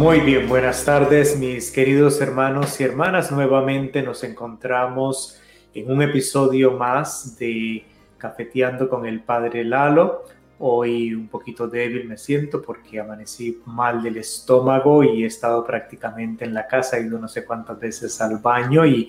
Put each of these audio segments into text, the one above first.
Muy bien, buenas tardes mis queridos hermanos y hermanas. Nuevamente nos encontramos en un episodio más de Cafeteando con el Padre Lalo. Hoy un poquito débil me siento porque amanecí mal del estómago y he estado prácticamente en la casa, he ido no sé cuántas veces al baño y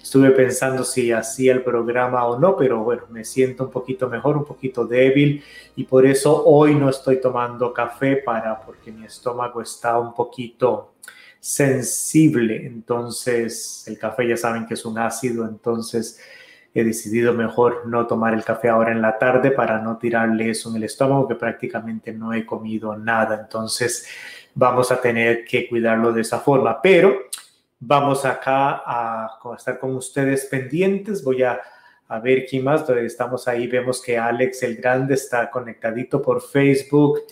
estuve pensando si hacía el programa o no, pero bueno, me siento un poquito mejor, un poquito débil y por eso hoy no estoy tomando café para porque mi estómago está un poquito sensible, entonces el café ya saben que es un ácido, entonces he decidido mejor no tomar el café ahora en la tarde para no tirarle eso en el estómago, que prácticamente no he comido nada. Entonces vamos a tener que cuidarlo de esa forma. Pero vamos acá a, estar con ustedes pendientes. Voy a, ver quién más. Estamos ahí, vemos que Alex el Grande está conectadito por Facebook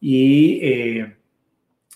y... Eh,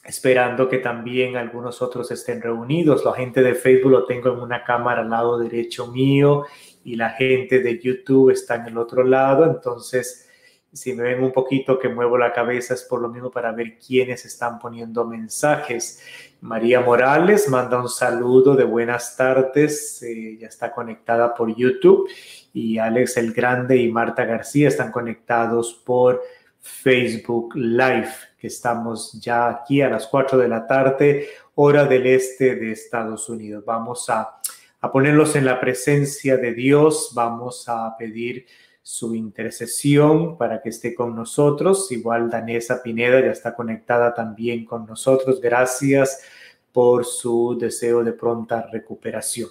esperando que también algunos otros estén reunidos. La gente de Facebook lo tengo en una cámara al lado derecho mío y la gente de YouTube está en el otro lado. Entonces, si me ven un poquito que muevo la cabeza es por lo mismo para ver quiénes están poniendo mensajes. María Morales manda un saludo de buenas tardes, eh, ya está conectada por YouTube y Alex el Grande y Marta García están conectados por Facebook Live, que estamos ya aquí a las 4 de la tarde, hora del este de Estados Unidos. Vamos a a ponerlos en la presencia de Dios. Vamos a pedir su intercesión para que esté con nosotros. Igual Danesa Pineda ya está conectada también con nosotros. Gracias por su deseo de pronta recuperación.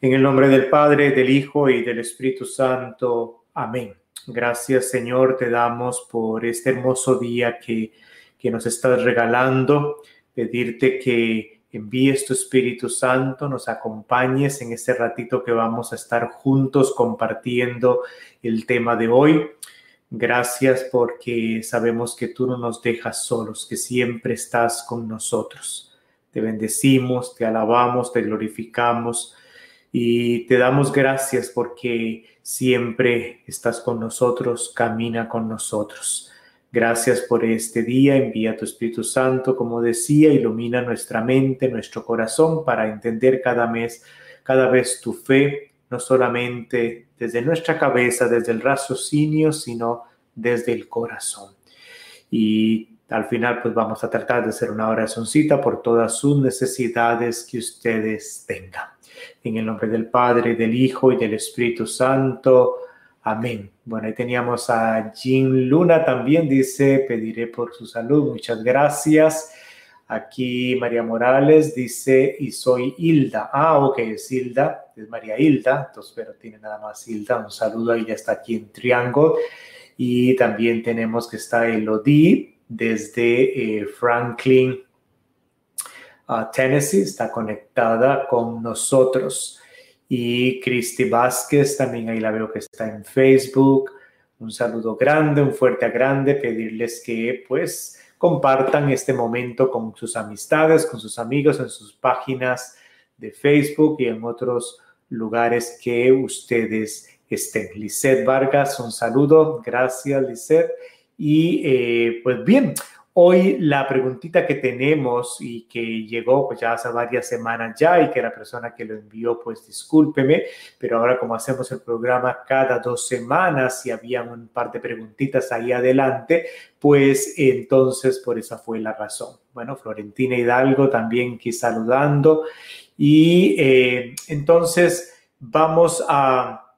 En el nombre del Padre, del Hijo y del Espíritu Santo. Amén. Gracias Señor, te damos por este hermoso día que, que nos estás regalando. Pedirte que envíes tu Espíritu Santo, nos acompañes en este ratito que vamos a estar juntos compartiendo el tema de hoy. Gracias porque sabemos que tú no nos dejas solos, que siempre estás con nosotros. Te bendecimos, te alabamos, te glorificamos y te damos gracias porque siempre estás con nosotros, camina con nosotros. Gracias por este día. Envía tu Espíritu Santo, como decía, ilumina nuestra mente, nuestro corazón para entender cada mes, cada vez tu fe, no solamente desde nuestra cabeza, desde el raciocinio, sino desde el corazón. Y al final, pues vamos a tratar de hacer una oracióncita por todas sus necesidades que ustedes tengan. En el nombre del Padre, del Hijo y del Espíritu Santo. Amén. Bueno, ahí teníamos a Jean Luna también, dice, pediré por su salud, muchas gracias. Aquí María Morales dice, y soy Hilda. Ah, ok, es Hilda, es María Hilda, entonces, pero tiene nada más Hilda. Un saludo, ya está aquí en Triángulo. Y también tenemos que está Elodie desde eh, Franklin, uh, Tennessee, está conectada con nosotros y Cristi Vázquez, también ahí la veo que está en Facebook. Un saludo grande, un fuerte a grande, pedirles que pues compartan este momento con sus amistades, con sus amigos, en sus páginas de Facebook y en otros lugares que ustedes estén. Lisette Vargas, un saludo, gracias Lisette. Y eh, pues bien, Hoy la preguntita que tenemos y que llegó pues ya hace varias semanas ya y que la persona que lo envió pues discúlpeme, pero ahora como hacemos el programa cada dos semanas y había un par de preguntitas ahí adelante, pues entonces por esa fue la razón. Bueno, Florentina Hidalgo también aquí saludando y eh, entonces vamos a,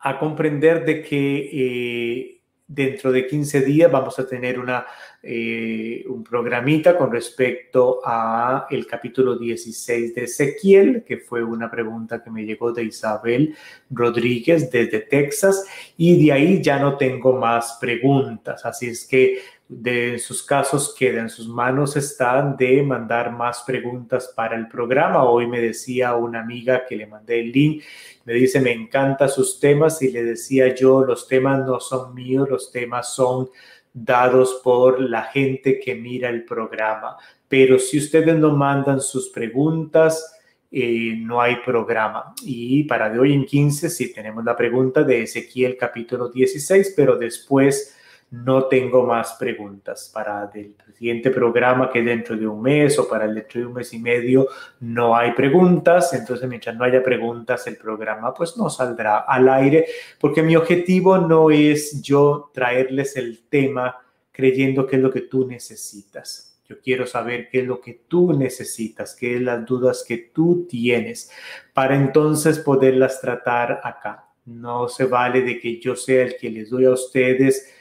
a comprender de que... Eh, dentro de 15 días vamos a tener una, eh, un programita con respecto a el capítulo 16 de Ezequiel, que fue una pregunta que me llegó de Isabel Rodríguez desde Texas, y de ahí ya no tengo más preguntas. Así es que de sus casos queda en sus manos están de mandar más preguntas para el programa. Hoy me decía una amiga que le mandé el link, me dice, me encantan sus temas y le decía yo, los temas no son míos, los temas son dados por la gente que mira el programa. Pero si ustedes no mandan sus preguntas, eh, no hay programa. Y para de hoy en 15 sí tenemos la pregunta de Ezequiel capítulo 16, pero después no tengo más preguntas. Para el siguiente programa que dentro de un mes o para el dentro de un mes y medio no hay preguntas. Entonces, mientras no haya preguntas, el programa pues no saldrá al aire porque mi objetivo no es yo traerles el tema creyendo que es lo que tú necesitas. Yo quiero saber qué es lo que tú necesitas, qué es las dudas que tú tienes, para entonces poderlas tratar acá. No se vale de que yo sea el que les doy a ustedes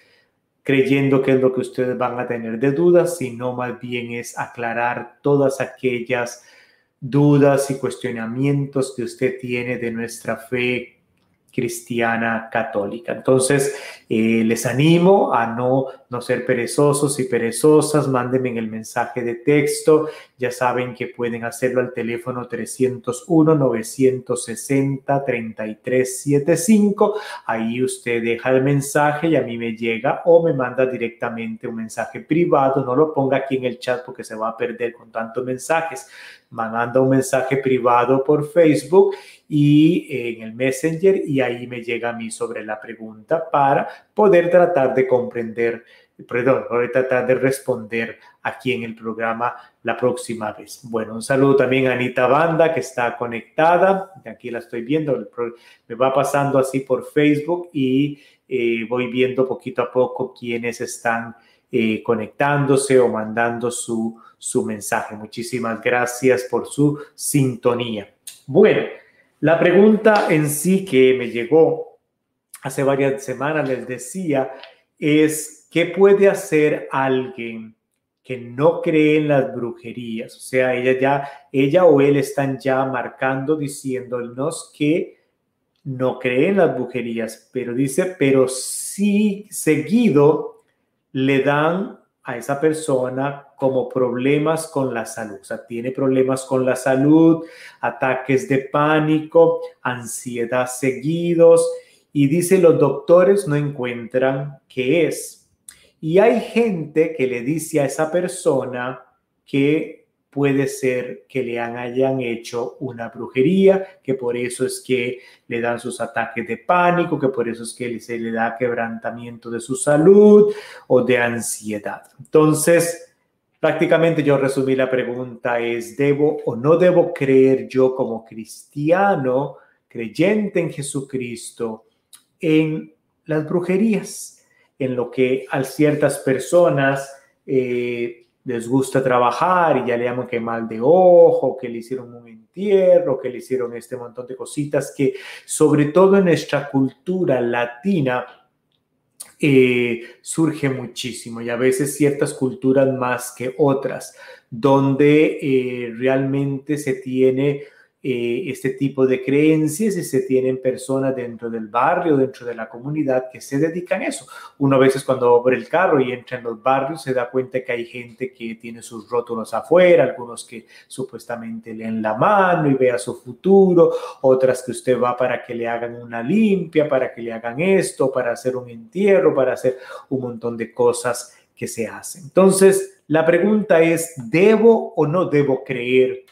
creyendo que es lo que ustedes van a tener de dudas, sino más bien es aclarar todas aquellas dudas y cuestionamientos que usted tiene de nuestra fe cristiana católica. Entonces, eh, les animo a no, no ser perezosos y perezosas, mándenme en el mensaje de texto, ya saben que pueden hacerlo al teléfono 301-960-3375, ahí usted deja el mensaje y a mí me llega o me manda directamente un mensaje privado, no lo ponga aquí en el chat porque se va a perder con tantos mensajes, manda un mensaje privado por Facebook y en el Messenger y ahí me llega a mí sobre la pregunta para poder tratar de comprender, perdón, poder tratar de responder aquí en el programa la próxima vez. Bueno, un saludo también a Anita Banda que está conectada, aquí la estoy viendo, me va pasando así por Facebook y eh, voy viendo poquito a poco quiénes están eh, conectándose o mandando su, su mensaje. Muchísimas gracias por su sintonía. Bueno, la pregunta en sí que me llegó hace varias semanas, les decía, es ¿qué puede hacer alguien que no cree en las brujerías? O sea, ella ya, ella o él están ya marcando, diciéndonos que no cree en las brujerías, pero dice, pero sí seguido le dan a esa persona como problemas con la salud. O sea, tiene problemas con la salud, ataques de pánico, ansiedad seguidos. Y dice, los doctores no encuentran qué es. Y hay gente que le dice a esa persona que puede ser que le hayan hecho una brujería, que por eso es que le dan sus ataques de pánico, que por eso es que se le da quebrantamiento de su salud o de ansiedad. Entonces, prácticamente yo resumí la pregunta es, ¿debo o no debo creer yo como cristiano, creyente en Jesucristo, en las brujerías, en lo que a ciertas personas... Eh, les gusta trabajar y ya le llaman que mal de ojo, que le hicieron un entierro, que le hicieron este montón de cositas que sobre todo en nuestra cultura latina eh, surge muchísimo y a veces ciertas culturas más que otras, donde eh, realmente se tiene eh, este tipo de creencias y se tienen personas dentro del barrio, dentro de la comunidad que se dedican a eso. Uno a veces cuando abre el carro y entra en los barrios se da cuenta que hay gente que tiene sus rótulos afuera, algunos que supuestamente leen la mano y vea su futuro, otras que usted va para que le hagan una limpia, para que le hagan esto, para hacer un entierro, para hacer un montón de cosas que se hacen. Entonces, la pregunta es, ¿debo o no debo creer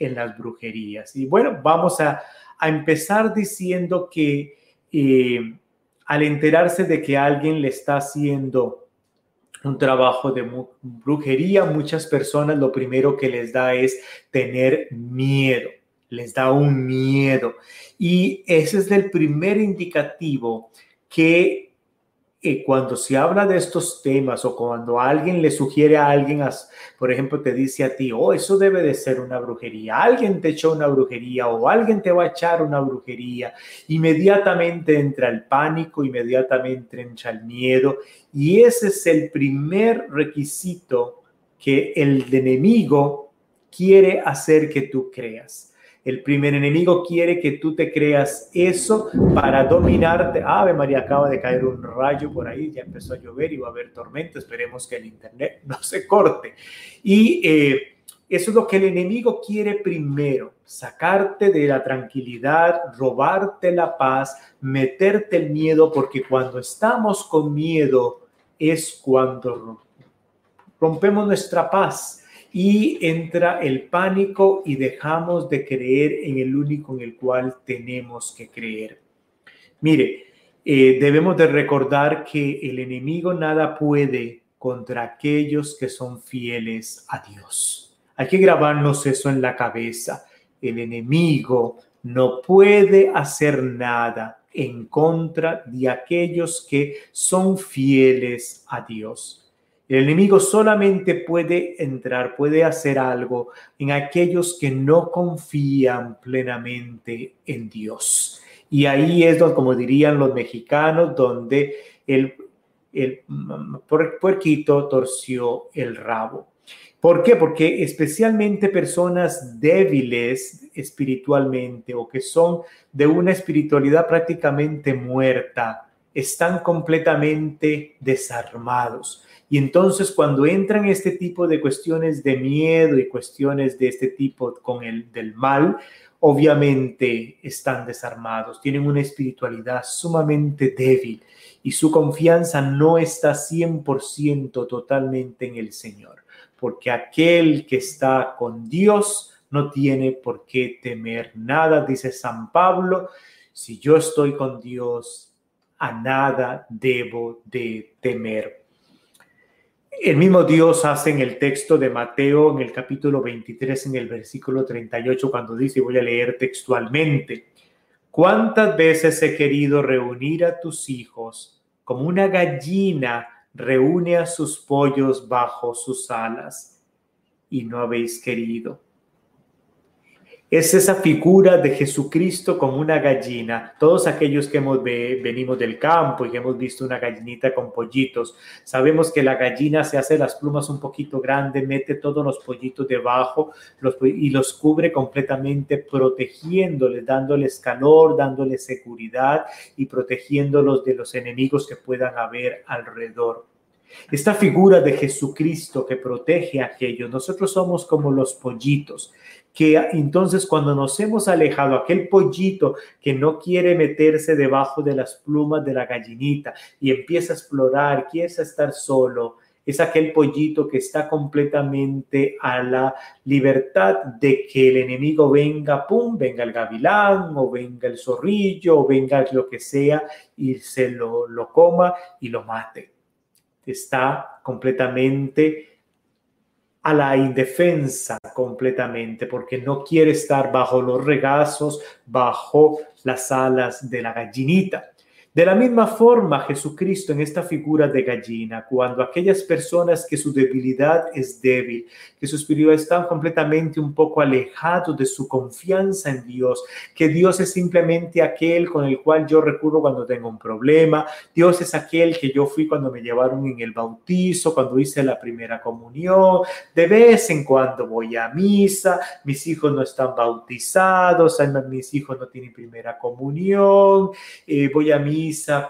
en las brujerías. Y bueno, vamos a, empezar diciendo que eh, al enterarse de que alguien le está haciendo un trabajo de brujería, muchas personas lo primero que les da es tener miedo, les da un miedo. Y ese es el primer indicativo que y cuando se habla de estos temas o cuando alguien le sugiere a alguien, por ejemplo, te dice a ti, oh, eso debe de ser una brujería, alguien te echó una brujería o alguien te va a echar una brujería, inmediatamente entra el pánico, inmediatamente entra el miedo y ese es el primer requisito que el enemigo quiere hacer que tú creas. El primer enemigo quiere que tú te creas eso para dominarte. Ave María, acaba de caer un rayo por ahí, ya empezó a llover y va a haber tormenta. Esperemos que el internet no se corte. Y eh, eso es lo que el enemigo quiere primero, sacarte de la tranquilidad, robarte la paz, meterte el miedo, porque cuando estamos con miedo es cuando rompemos nuestra paz y entra el pánico y dejamos de creer en el único en el cual tenemos que creer. Mire, eh, debemos de recordar que el enemigo nada puede contra aquellos que son fieles a Dios. Hay que grabarnos eso en la cabeza. El enemigo no puede hacer nada en contra de aquellos que son fieles a Dios. El enemigo solamente puede entrar, puede hacer algo en aquellos que no confían plenamente en Dios. Y ahí es donde, como dirían los mexicanos, donde el, el puerquito torció el rabo. ¿Por qué? Porque especialmente personas débiles espiritualmente o que son de una espiritualidad prácticamente muerta, están completamente desarmados. Y entonces cuando entran este tipo de cuestiones de miedo y cuestiones de este tipo con el del mal, obviamente están desarmados, tienen una espiritualidad sumamente débil y su confianza no está 100% totalmente en el Señor, porque aquel que está con Dios no tiene por qué temer nada, dice San Pablo, si yo estoy con Dios, a nada debo de temer. El mismo Dios hace en el texto de Mateo, en el capítulo 23, en el versículo 38, cuando dice, voy a leer textualmente, ¿cuántas veces he querido reunir a tus hijos como una gallina reúne a sus pollos bajo sus alas y no habéis querido? Es esa figura de Jesucristo como una gallina. Todos aquellos que hemos venimos del campo y que hemos visto una gallinita con pollitos, sabemos que la gallina se hace las plumas un poquito grandes, mete todos los pollitos debajo y los cubre completamente, protegiéndoles, dándoles calor, dándoles seguridad y protegiéndolos de los enemigos que puedan haber alrededor. Esta figura de Jesucristo que protege a aquellos, nosotros somos como los pollitos que entonces cuando nos hemos alejado, aquel pollito que no quiere meterse debajo de las plumas de la gallinita y empieza a explorar, quiere estar solo, es aquel pollito que está completamente a la libertad de que el enemigo venga, pum, venga el gavilán o venga el zorrillo o venga lo que sea y se lo, lo coma y lo mate. Está completamente a la indefensa completamente, porque no quiere estar bajo los regazos, bajo las alas de la gallinita. De la misma forma, Jesucristo en esta figura de gallina, cuando aquellas personas que su debilidad es débil, que su espíritu están completamente un poco alejados de su confianza en Dios, que Dios es simplemente aquel con el cual yo recurro cuando tengo un problema, Dios es aquel que yo fui cuando me llevaron en el bautizo, cuando hice la primera comunión, de vez en cuando voy a misa, mis hijos no están bautizados, mis hijos no tienen primera comunión, eh, voy a misa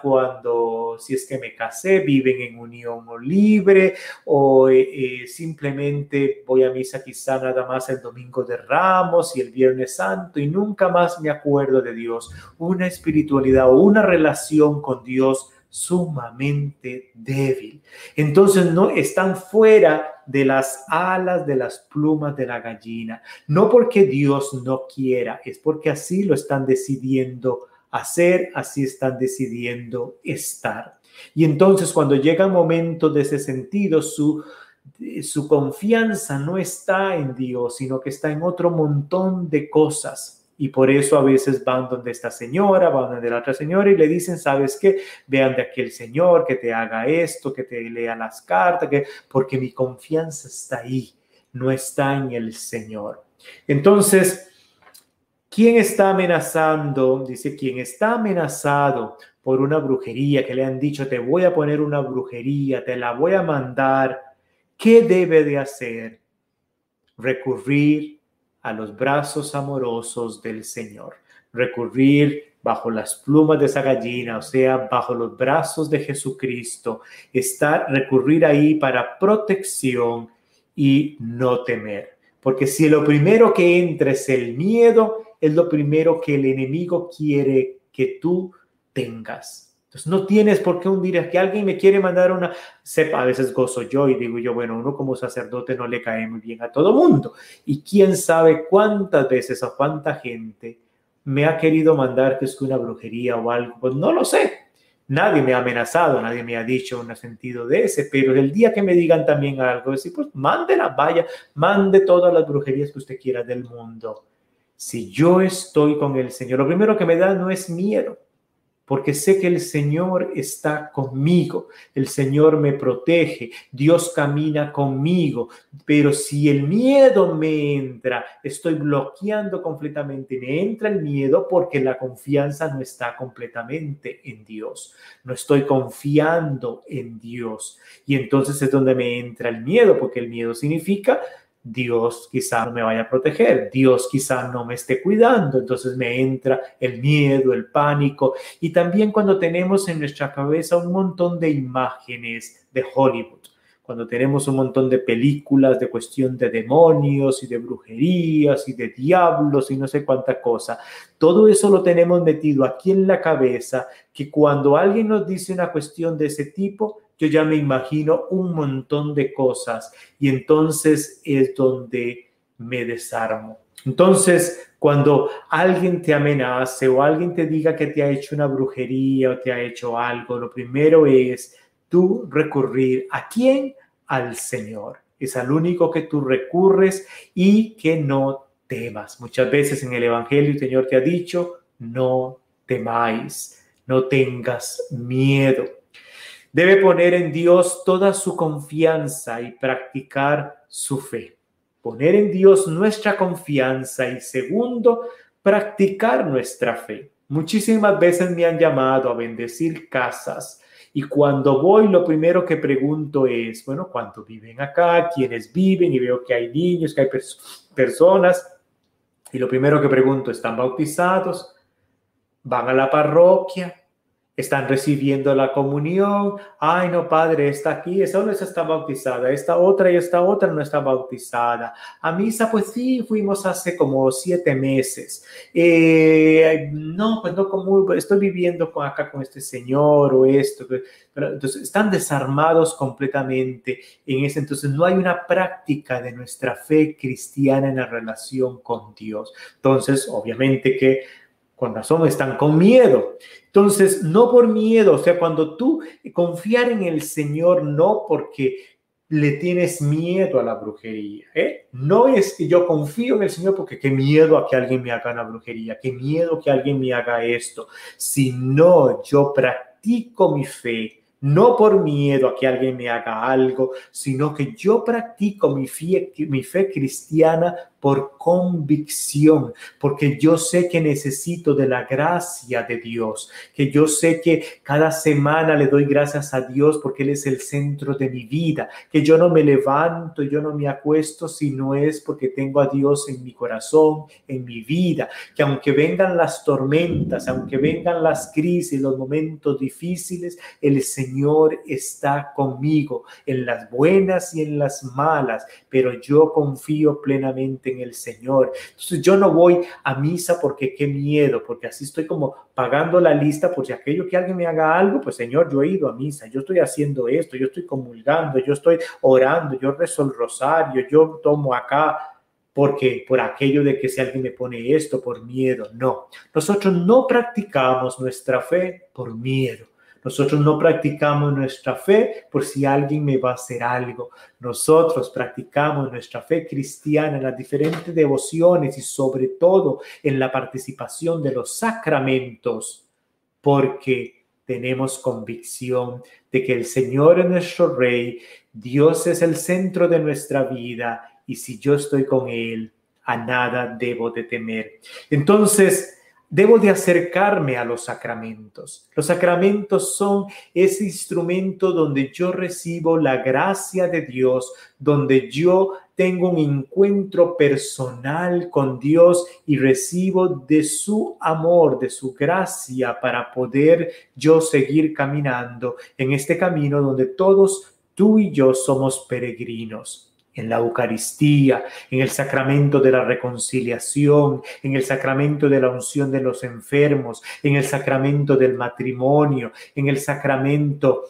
cuando, si es que me casé, viven en unión libre, o eh, eh, simplemente voy a misa quizá nada más el domingo de Ramos y el Viernes Santo y nunca más me acuerdo de Dios. Una espiritualidad o una relación con Dios sumamente débil. Entonces no están fuera de las alas de las plumas de la gallina, no porque Dios no quiera, es porque así lo están decidiendo hacer, así están decidiendo estar. Y entonces cuando llega el momento de ese sentido, su, su confianza no está en Dios, sino que está en otro montón de cosas. Y por eso a veces van donde esta señora, van donde la otra señora y le dicen, ¿sabes qué? Vean de aquel señor que te haga esto, que te lea las cartas, que, porque mi confianza está ahí, no está en el Señor. Entonces, ¿Quién está amenazando? Dice, ¿quién está amenazado por una brujería que le han dicho, te voy a poner una brujería, te la voy a mandar. ¿Qué debe de hacer? Recurrir a los brazos amorosos del Señor. Recurrir bajo las plumas de esa gallina, o sea, bajo los brazos de Jesucristo. Estar, recurrir ahí para protección y no temer. Porque si lo primero que entra es el miedo, es lo primero que el enemigo quiere que tú tengas. Entonces no tienes por qué hundir que alguien me quiere mandar una sepa, a veces gozo yo y digo yo, bueno, uno como sacerdote no le cae muy bien a todo mundo. Y quién sabe cuántas veces o cuánta gente me ha querido mandar que es una brujería o algo, pues no lo sé. Nadie me ha amenazado, nadie me ha dicho un sentido de ese, pero el día que me digan también algo, decir, pues mándela, vaya, mande todas las brujerías que usted quiera del mundo. Si yo estoy con el Señor, lo primero que me da no es miedo, porque sé que el Señor está conmigo, el Señor me protege, Dios camina conmigo, pero si el miedo me entra, estoy bloqueando completamente, me entra el miedo porque la confianza no está completamente en Dios, no estoy confiando en Dios. Y entonces es donde me entra el miedo, porque el miedo significa Dios quizá no me vaya a proteger, Dios quizá no me esté cuidando, entonces me entra el miedo, el pánico. Y también cuando tenemos en nuestra cabeza un montón de imágenes de Hollywood, cuando tenemos un montón de películas de cuestión de demonios y de brujerías y de diablos y no sé cuánta cosa, todo eso lo tenemos metido aquí en la cabeza que cuando alguien nos dice una cuestión de ese tipo, yo ya me imagino un montón de cosas y entonces es donde me desarmo. Entonces, cuando alguien te amenace o alguien te diga que te ha hecho una brujería o te ha hecho algo, lo primero es tú recurrir a quién? Al Señor. Es al único que tú recurres y que no temas. Muchas veces en el Evangelio el Señor te ha dicho, no temáis, no tengas miedo. Debe poner en Dios toda su confianza y practicar su fe. Poner en Dios nuestra confianza y segundo, practicar nuestra fe. Muchísimas veces me han llamado a bendecir casas y cuando voy lo primero que pregunto es, bueno, ¿cuántos viven acá? ¿Quiénes viven? Y veo que hay niños, que hay personas. Y lo primero que pregunto, ¿están bautizados? ¿Van a la parroquia? Están recibiendo la comunión. Ay, no, padre, está aquí, esa no está bautizada, esta otra y esta otra no está bautizada. A misa, pues sí, fuimos hace como siete meses. Eh, no, pues no, como estoy viviendo con, acá con este señor o esto. Pero, entonces, están desarmados completamente en ese. Entonces, no hay una práctica de nuestra fe cristiana en la relación con Dios. Entonces, obviamente que con razón están con miedo. Entonces, no por miedo, o sea, cuando tú confiar en el Señor, no porque le tienes miedo a la brujería. ¿eh? No es que yo confío en el Señor porque qué miedo a que alguien me haga una brujería, qué miedo que alguien me haga esto, sino yo practico mi fe no por miedo a que alguien me haga algo, sino que yo practico mi fe, mi fe cristiana por convicción, porque yo sé que necesito de la gracia de Dios, que yo sé que cada semana le doy gracias a Dios porque Él es el centro de mi vida, que yo no me levanto, yo no me acuesto si no es porque tengo a Dios en mi corazón, en mi vida, que aunque vengan las tormentas, aunque vengan las crisis, los momentos difíciles, el Señor está conmigo en las buenas y en las malas, pero yo confío plenamente en el Señor. Entonces yo no voy a misa porque qué miedo, porque así estoy como pagando la lista por si aquello que alguien me haga algo, pues Señor, yo he ido a misa, yo estoy haciendo esto, yo estoy comulgando, yo estoy orando, yo rezo el rosario, yo tomo acá porque por aquello de que si alguien me pone esto por miedo, no. Nosotros no practicamos nuestra fe por miedo. Nosotros no practicamos nuestra fe por si alguien me va a hacer algo. Nosotros practicamos nuestra fe cristiana en las diferentes devociones y sobre todo en la participación de los sacramentos porque tenemos convicción de que el Señor es nuestro Rey, Dios es el centro de nuestra vida y si yo estoy con Él, a nada debo de temer. Entonces, Debo de acercarme a los sacramentos. Los sacramentos son ese instrumento donde yo recibo la gracia de Dios, donde yo tengo un encuentro personal con Dios y recibo de su amor, de su gracia para poder yo seguir caminando en este camino donde todos tú y yo somos peregrinos en la Eucaristía, en el sacramento de la reconciliación, en el sacramento de la unción de los enfermos, en el sacramento del matrimonio, en el sacramento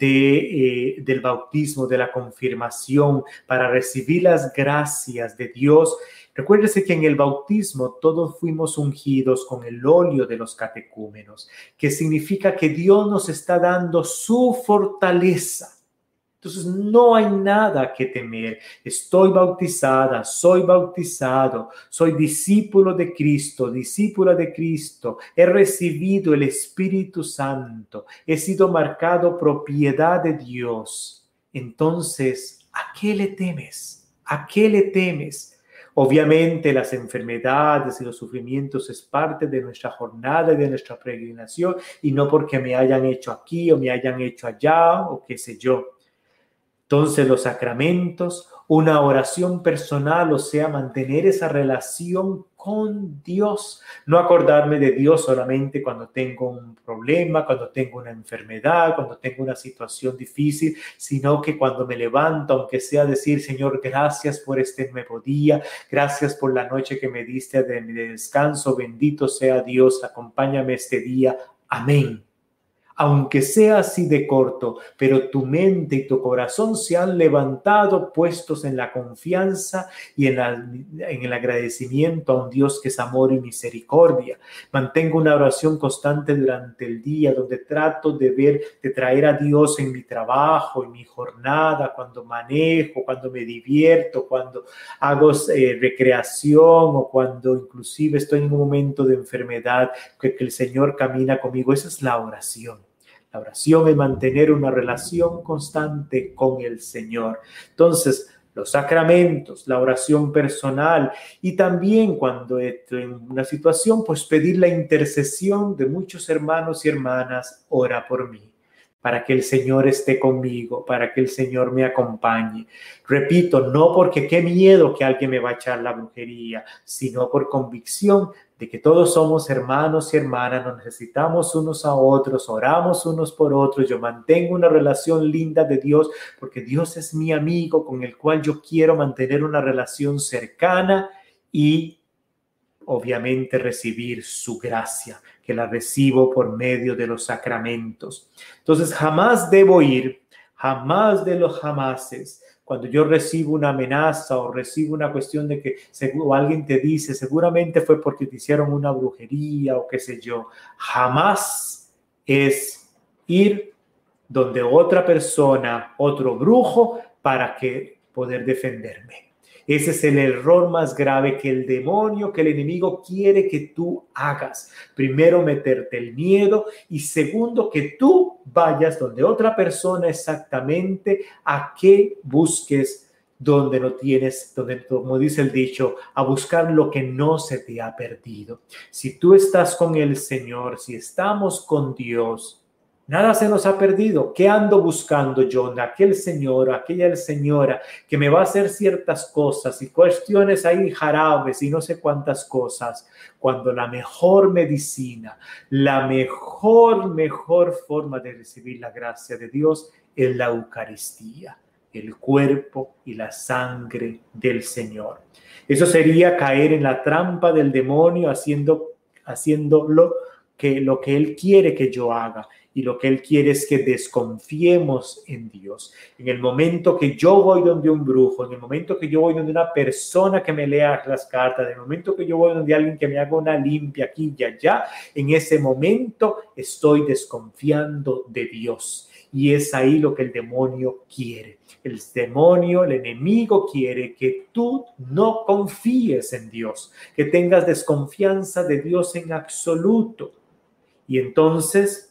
eh, del bautismo, de la confirmación, para recibir las gracias de Dios. Recuérdese que en el bautismo todos fuimos ungidos con el óleo de los catecúmenos, que significa que Dios nos está dando su fortaleza entonces no hay nada que temer. Estoy bautizada, soy bautizado, soy discípulo de Cristo, discípula de Cristo. He recibido el Espíritu Santo, he sido marcado propiedad de Dios. Entonces, ¿a qué le temes? ¿A qué le temes? Obviamente las enfermedades y los sufrimientos es parte de nuestra jornada y de nuestra peregrinación y no porque me hayan hecho aquí o me hayan hecho allá o qué sé yo. Entonces los sacramentos, una oración personal, o sea, mantener esa relación con Dios, no acordarme de Dios solamente cuando tengo un problema, cuando tengo una enfermedad, cuando tengo una situación difícil, sino que cuando me levanto, aunque sea decir, Señor, gracias por este nuevo día, gracias por la noche que me diste de descanso, bendito sea Dios, acompáñame este día, amén aunque sea así de corto, pero tu mente y tu corazón se han levantado puestos en la confianza y en, en, el agradecimiento a un Dios que es amor y misericordia. Mantengo una oración constante durante el día donde trato de ver, de traer a Dios en mi trabajo, en mi jornada, cuando manejo, cuando me divierto, cuando hago eh, recreación o cuando inclusive estoy en un momento de enfermedad, que el Señor camina conmigo. Esa es la oración. La oración es mantener una relación constante con el Señor. Entonces, los sacramentos, la oración personal y también cuando en una situación, pues pedir la intercesión de muchos hermanos y hermanas, ora por mí para que el Señor esté conmigo, para que el Señor me acompañe. Repito, no porque qué miedo que alguien me va a echar la brujería, sino por convicción de que todos somos hermanos y hermanas, nos necesitamos unos a otros, oramos unos por otros, yo mantengo una relación linda de Dios porque Dios es mi amigo con el cual yo quiero mantener una relación cercana y obviamente recibir su gracia, que la recibo por medio de los sacramentos. Entonces jamás debo ir, jamás de los jamases, cuando yo recibo una amenaza o recibo una cuestión de que o alguien te dice, seguramente fue porque te hicieron una brujería o qué sé yo, jamás es ir donde otra persona, otro brujo, para que poder defenderme. Ese es el error más grave que el demonio, que el enemigo quiere que tú hagas. Primero, meterte el miedo y segundo, que tú vayas donde otra persona exactamente a que busques donde no tienes, donde, como dice el dicho, a buscar lo que no se te ha perdido. Si tú estás con el Señor, si estamos con Dios, Nada se nos ha perdido. ¿Qué ando buscando yo? Aquel señor, aquella señora que me va a hacer ciertas cosas y cuestiones ahí jarabes y no sé cuántas cosas, cuando la mejor medicina, la mejor, mejor forma de recibir la gracia de Dios es la Eucaristía, el cuerpo y la sangre del Señor. Eso sería caer en la trampa del demonio haciendo, haciéndolo que lo que Él quiere que yo haga y lo que Él quiere es que desconfiemos en Dios. En el momento que yo voy donde un brujo, en el momento que yo voy donde una persona que me lea las cartas, en el momento que yo voy donde alguien que me haga una limpia aquí y allá, en ese momento estoy desconfiando de Dios. Y es ahí lo que el demonio quiere. El demonio, el enemigo quiere que tú no confíes en Dios, que tengas desconfianza de Dios en absoluto. Y entonces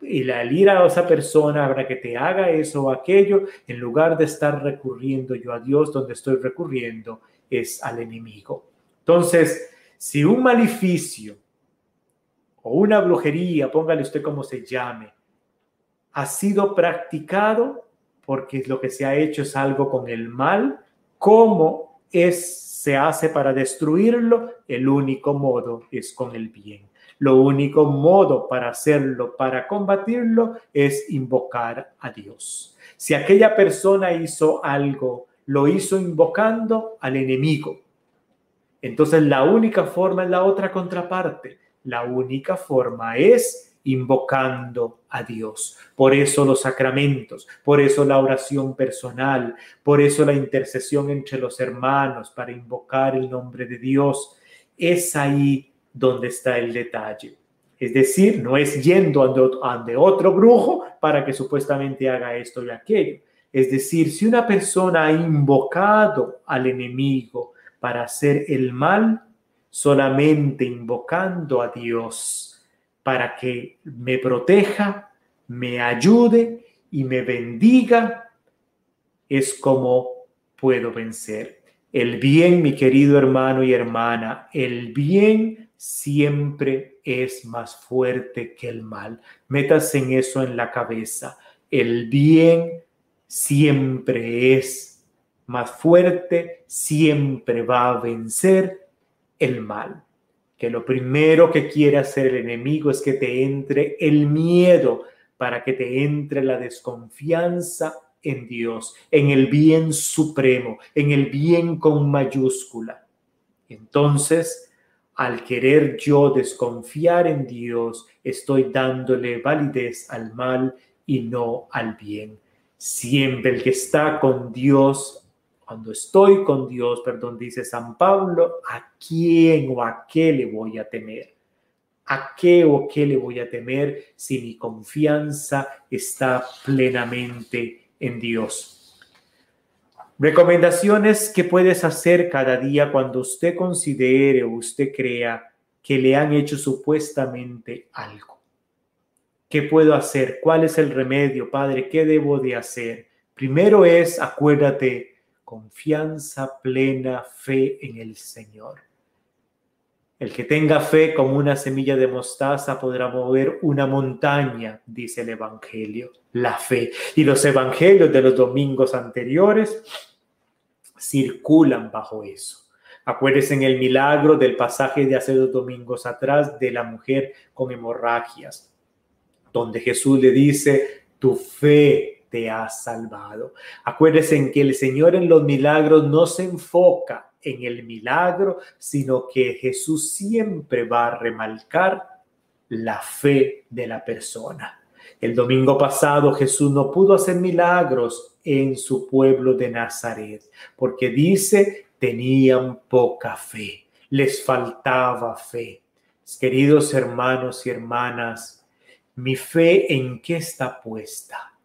y al ir a esa persona para que te haga eso o aquello, en lugar de estar recurriendo yo a Dios, donde estoy recurriendo es al enemigo. Entonces, si un maleficio o una brujería, póngale usted como se llame, ha sido practicado porque lo que se ha hecho es algo con el mal, ¿cómo es, se hace para destruirlo? El único modo es con el bien. Lo único modo para hacerlo, para combatirlo, es invocar a Dios. Si aquella persona hizo algo, lo hizo invocando al enemigo. Entonces la única forma es la otra contraparte. La única forma es invocando a Dios. Por eso los sacramentos, por eso la oración personal, por eso la intercesión entre los hermanos para invocar el nombre de Dios. Es ahí donde está el detalle. Es decir, no es yendo ante otro brujo para que supuestamente haga esto y aquello. Es decir, si una persona ha invocado al enemigo para hacer el mal, solamente invocando a Dios para que me proteja, me ayude y me bendiga, es como puedo vencer. El bien, mi querido hermano y hermana, el bien siempre es más fuerte que el mal. Métase en eso en la cabeza. El bien siempre es más fuerte, siempre va a vencer el mal. Que lo primero que quiere hacer el enemigo es que te entre el miedo para que te entre la desconfianza en Dios, en el bien supremo, en el bien con mayúscula. Entonces, al querer yo desconfiar en Dios, estoy dándole validez al mal y no al bien. Siempre el que está con Dios cuando estoy con Dios, perdón, dice San Pablo, ¿a quién o a qué le voy a temer? ¿A qué o qué le voy a temer si mi confianza está plenamente en Dios? Recomendaciones que puedes hacer cada día cuando usted considere o usted crea que le han hecho supuestamente algo. ¿Qué puedo hacer? ¿Cuál es el remedio, Padre? ¿Qué debo de hacer? Primero es, acuérdate, confianza plena, fe en el Señor. El que tenga fe como una semilla de mostaza podrá mover una montaña, dice el Evangelio, la fe. Y los evangelios de los domingos anteriores circulan bajo eso. Acuérdense en el milagro del pasaje de hace dos domingos atrás de la mujer con hemorragias, donde Jesús le dice, tu fe te ha salvado. Acuérdense en que el Señor en los milagros no se enfoca en el milagro, sino que Jesús siempre va a remarcar la fe de la persona. El domingo pasado Jesús no pudo hacer milagros en su pueblo de Nazaret, porque dice, tenían poca fe, les faltaba fe. Queridos hermanos y hermanas, mi fe en qué está puesta?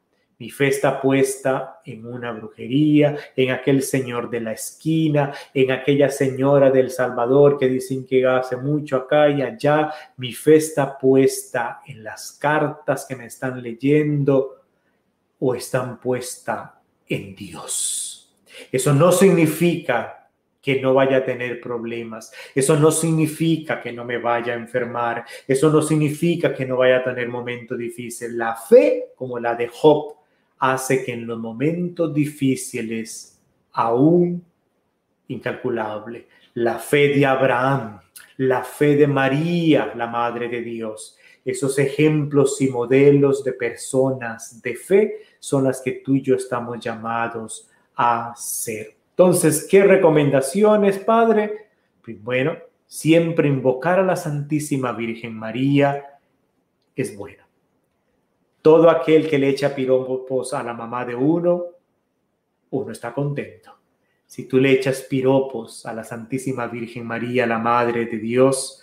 Mi fe está puesta en una brujería, en aquel señor de la esquina, en aquella señora del Salvador que dicen que hace mucho acá y allá. Mi fe está puesta en las cartas que me están leyendo o están puesta en Dios. Eso no significa que no vaya a tener problemas. Eso no significa que no me vaya a enfermar. Eso no significa que no vaya a tener momentos difíciles. La fe, como la de Job, hace que en los momentos difíciles, aún incalculable, la fe de Abraham, la fe de María, la Madre de Dios, esos ejemplos y modelos de personas de fe son las que tú y yo estamos llamados a ser. Entonces, ¿qué recomendaciones, Padre? Pues bueno, siempre invocar a la Santísima Virgen María es bueno. Todo aquel que le echa piropos a la mamá de uno, uno está contento. Si tú le echas piropos a la Santísima Virgen María, la Madre de Dios,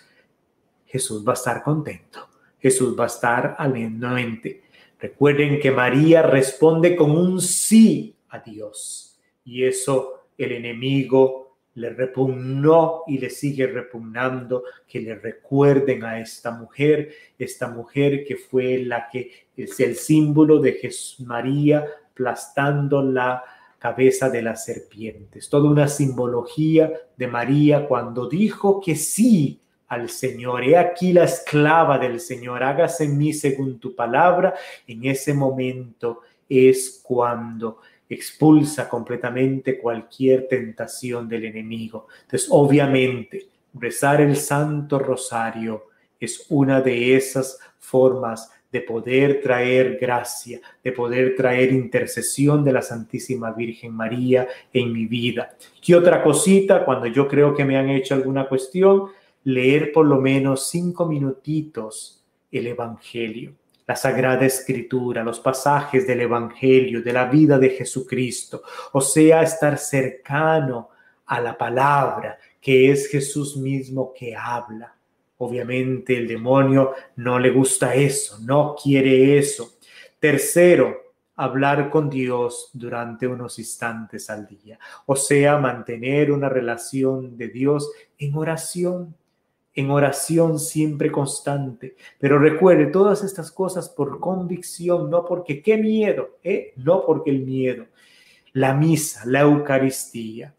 Jesús va a estar contento. Jesús va a estar alegremente. Recuerden que María responde con un sí a Dios. Y eso el enemigo le repugnó y le sigue repugnando que le recuerden a esta mujer, esta mujer que fue la que es el símbolo de Jesús María aplastando la cabeza de las serpientes. Toda una simbología de María cuando dijo que sí al Señor. He aquí la esclava del Señor, hágase en mí según tu palabra. En ese momento es cuando expulsa completamente cualquier tentación del enemigo. Entonces, obviamente, rezar el Santo Rosario es una de esas formas de poder traer gracia, de poder traer intercesión de la Santísima Virgen María en mi vida. ¿Qué otra cosita? Cuando yo creo que me han hecho alguna cuestión, leer por lo menos cinco minutitos el Evangelio, la Sagrada Escritura, los pasajes del Evangelio, de la vida de Jesucristo, o sea, estar cercano a la palabra, que es Jesús mismo que habla. Obviamente el demonio no le gusta eso, no quiere eso. Tercero, hablar con Dios durante unos instantes al día, o sea, mantener una relación de Dios en oración, en oración siempre constante. Pero recuerde todas estas cosas por convicción, no porque qué miedo, ¿eh? no porque el miedo. La misa, la Eucaristía,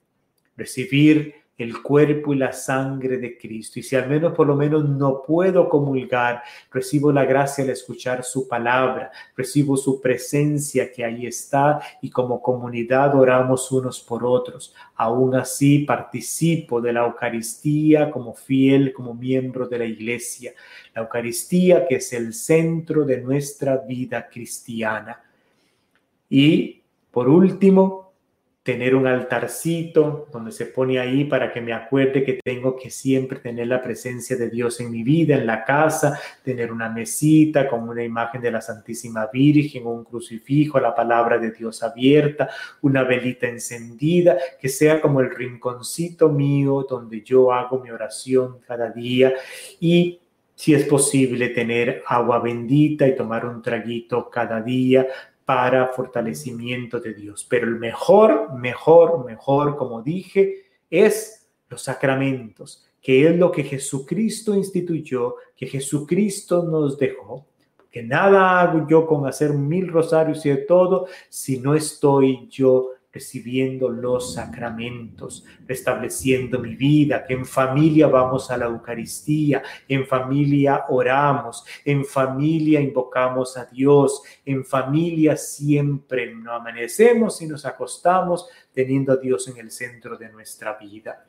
recibir el cuerpo y la sangre de Cristo. Y si al menos por lo menos no puedo comulgar, recibo la gracia al escuchar su palabra, recibo su presencia que ahí está y como comunidad oramos unos por otros. Aún así participo de la Eucaristía como fiel, como miembro de la iglesia. La Eucaristía que es el centro de nuestra vida cristiana. Y por último, tener un altarcito donde se pone ahí para que me acuerde que tengo que siempre tener la presencia de Dios en mi vida, en la casa, tener una mesita con una imagen de la Santísima Virgen, un crucifijo, la palabra de Dios abierta, una velita encendida, que sea como el rinconcito mío donde yo hago mi oración cada día. Y si es posible tener agua bendita y tomar un traguito cada día para fortalecimiento de Dios. Pero el mejor, mejor, mejor, como dije, es los sacramentos, que es lo que Jesucristo instituyó, que Jesucristo nos dejó. Que nada hago yo con hacer mil rosarios y de todo si no estoy yo recibiendo los sacramentos, restableciendo mi vida, que en familia vamos a la Eucaristía, en familia oramos, en familia invocamos a Dios, en familia siempre no amanecemos y nos acostamos teniendo a Dios en el centro de nuestra vida.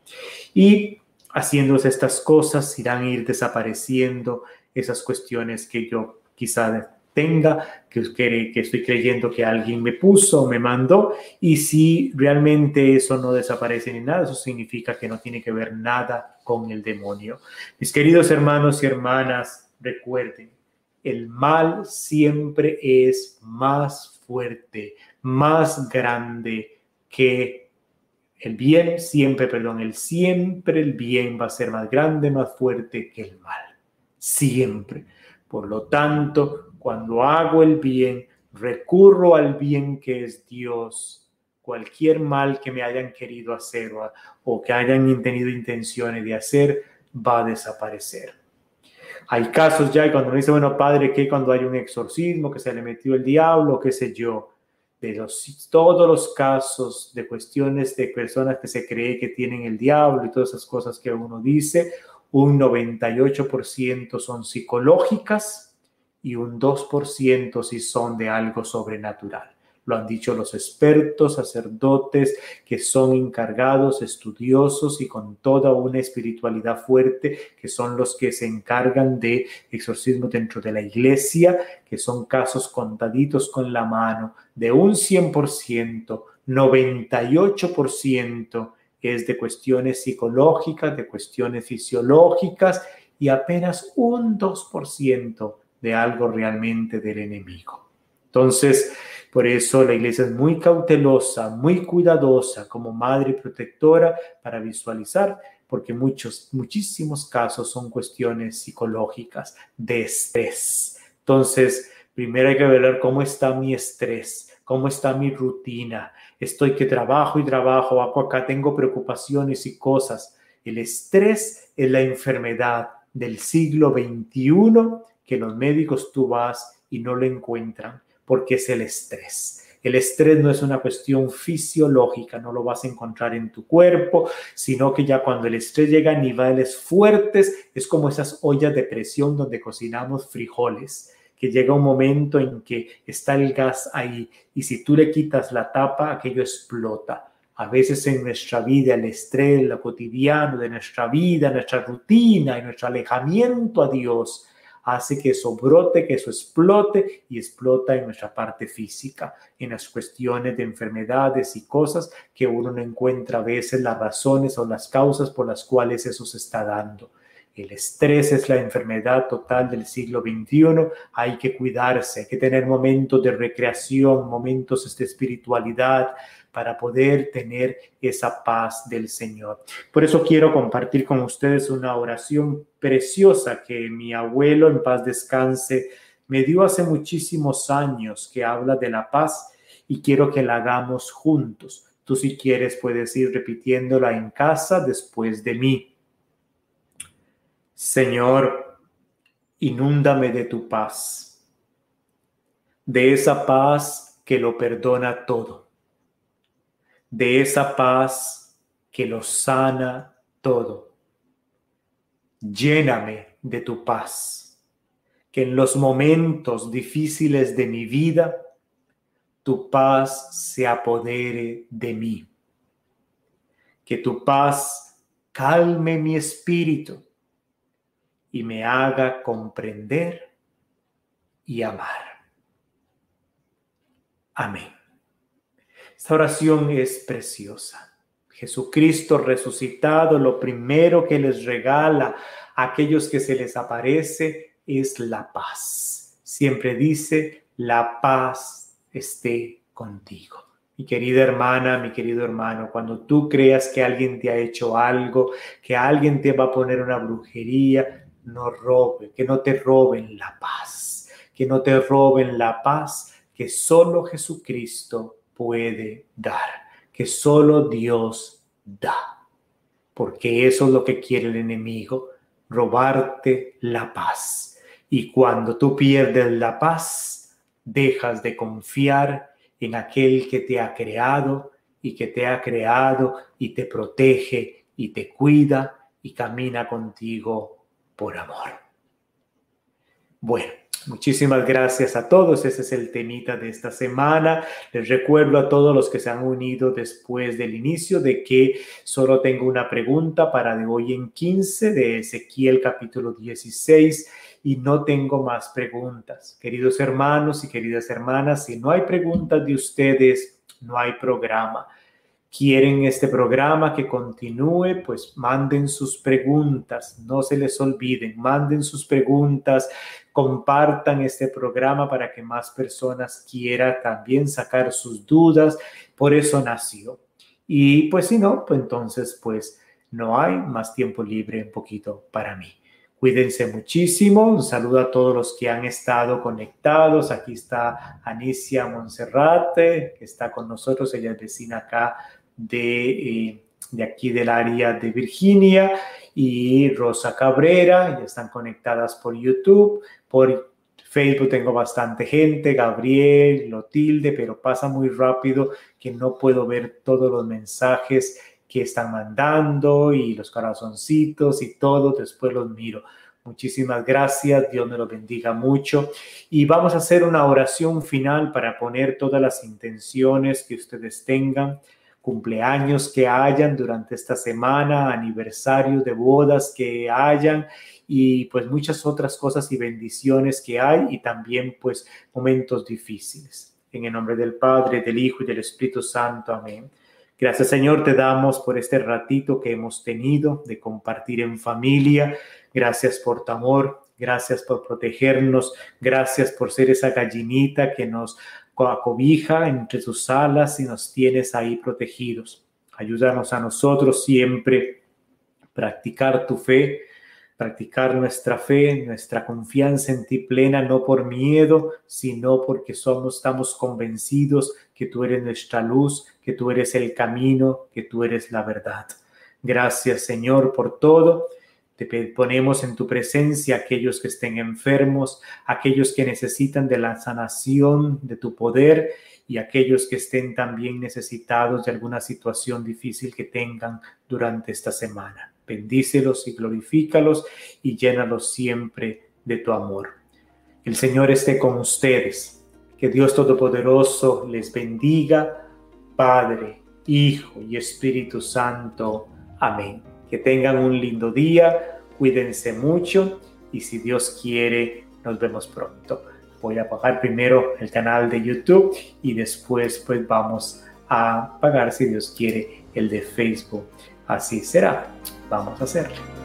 Y haciendo estas cosas irán a ir desapareciendo esas cuestiones que yo quizá tenga, que, que, estoy creyendo que alguien me puso me mandó, y si realmente eso no desaparece ni nada, eso significa que no tiene que ver nada con el demonio. Mis queridos hermanos y hermanas, recuerden, el mal siempre es más fuerte, más grande que el bien, siempre, perdón, el siempre el bien va a ser más grande, más fuerte que el mal, siempre. Por lo tanto, cuando hago el bien, recurro al bien que es Dios. Cualquier mal que me hayan querido hacer o, que hayan tenido intenciones de hacer va a desaparecer. Hay casos ya cuando me dice, bueno, padre, que cuando hay un exorcismo, que se le metió el diablo, qué sé yo, de los, todos los casos de cuestiones de personas que se cree que tienen el diablo y todas esas cosas que uno dice, un 98% son psicológicas, y un 2% si son de algo sobrenatural. Lo han dicho los expertos, sacerdotes que son encargados, estudiosos y con toda una espiritualidad fuerte, que son los que se encargan de exorcismo dentro de la iglesia, que son casos contaditos con la mano, de un 100%, 98% es de cuestiones psicológicas, de cuestiones fisiológicas y apenas un 2% de algo realmente del enemigo. Entonces, por eso la iglesia es muy cautelosa, muy cuidadosa como madre protectora para visualizar, porque muchos, muchísimos casos son cuestiones psicológicas de estrés. Entonces, primero hay que ver cómo está mi estrés, cómo está mi rutina. Estoy que trabajo y trabajo, acá tengo preocupaciones y cosas. El estrés es la enfermedad del siglo XXI que los médicos tú vas y no lo encuentran porque es el estrés. El estrés no es una cuestión fisiológica, no lo vas a encontrar en tu cuerpo, sino que ya cuando el estrés llega a niveles fuertes, es como esas ollas de presión donde cocinamos frijoles, que llega un momento en que está el gas ahí y si tú le quitas la tapa, aquello explota. A veces en nuestra vida, el estrés, lo cotidiano de nuestra vida, nuestra rutina y nuestro alejamiento a Dios, hace que eso brote, que eso explote y explota en nuestra parte física, en las cuestiones de enfermedades y cosas que uno no encuentra a veces las razones o las causas por las cuales eso se está dando. El estrés es la enfermedad total del siglo XXI. Hay que cuidarse, hay que tener momentos de recreación, momentos de espiritualidad para poder tener esa paz del Señor. Por eso quiero compartir con ustedes una oración preciosa que mi abuelo en paz descanse me dio hace muchísimos años que habla de la paz y quiero que la hagamos juntos. Tú si quieres puedes ir repitiéndola en casa después de mí. Señor, inúndame de tu paz, de esa paz que lo perdona todo, de esa paz que lo sana todo. Lléname de tu paz, que en los momentos difíciles de mi vida, tu paz se apodere de mí. Que tu paz calme mi espíritu y me haga comprender y amar. Amén. Esta oración es preciosa. Jesucristo resucitado, lo primero que les regala a aquellos que se les aparece es la paz. Siempre dice, la paz esté contigo. Mi querida hermana, mi querido hermano, cuando tú creas que alguien te ha hecho algo, que alguien te va a poner una brujería, no robe, que no te roben la paz, que no te roben la paz que solo Jesucristo puede dar, que solo Dios da. Porque eso es lo que quiere el enemigo, robarte la paz. Y cuando tú pierdes la paz, dejas de confiar en aquel que te ha creado y que te ha creado y te protege y te cuida y camina contigo por amor. Bueno, muchísimas gracias a todos. Ese es el temita de esta semana. Les recuerdo a todos los que se han unido después del inicio de que solo tengo una pregunta para de hoy en 15 de Ezequiel capítulo 16 y no tengo más preguntas. Queridos hermanos y queridas hermanas, si no hay preguntas de ustedes, no hay programa quieren este programa que continúe, pues manden sus preguntas, no se les olviden, manden sus preguntas, compartan este programa para que más personas quieran también sacar sus dudas, por eso nació. Y pues si no, pues entonces pues no hay más tiempo libre un poquito para mí. Cuídense muchísimo. Un saludo a todos los que han estado conectados. Aquí está Anicia Monserrate, que está con nosotros. Ella es vecina acá eh, de, aquí del área de Virginia y Rosa Cabrera, ya están conectadas por YouTube, por Facebook tengo bastante gente, Gabriel, Lotilde, pero pasa muy rápido que no puedo ver todos los mensajes que están mandando y los corazoncitos y todo, después los miro. Muchísimas gracias, Dios me lo bendiga mucho. Y vamos a hacer una oración final para poner todas las intenciones que ustedes tengan cumpleaños que hayan durante esta semana, aniversarios de bodas que hayan y pues muchas otras cosas y bendiciones que hay y también pues momentos difíciles. En el nombre del Padre, del Hijo y del Espíritu Santo. Amén. Gracias Señor, te damos por este ratito que hemos tenido de compartir en familia. Gracias por tu amor, gracias por protegernos, gracias por ser esa gallinita que nos cobija entre tus alas y nos tienes ahí protegidos. Ayúdanos a nosotros siempre practicar tu fe, practicar nuestra fe, nuestra confianza en ti plena, no por miedo, sino porque somos, estamos convencidos que tú eres nuestra luz, que tú eres el camino, que tú eres la verdad. Gracias Señor por todo te ponemos en tu presencia aquellos que estén enfermos, aquellos que necesitan de la sanación de tu poder y aquellos que estén también necesitados de alguna situación difícil que tengan durante esta semana. Bendícelos y glorifícalos y llénalos siempre de tu amor. El Señor esté con ustedes. Que Dios Todopoderoso les bendiga, Padre, Hijo y Espíritu Santo. Amén. Que tengan un lindo día, cuídense mucho y si Dios quiere, nos vemos pronto. Voy a pagar primero el canal de YouTube y después pues vamos a pagar si Dios quiere el de Facebook. Así será. Vamos a hacerlo.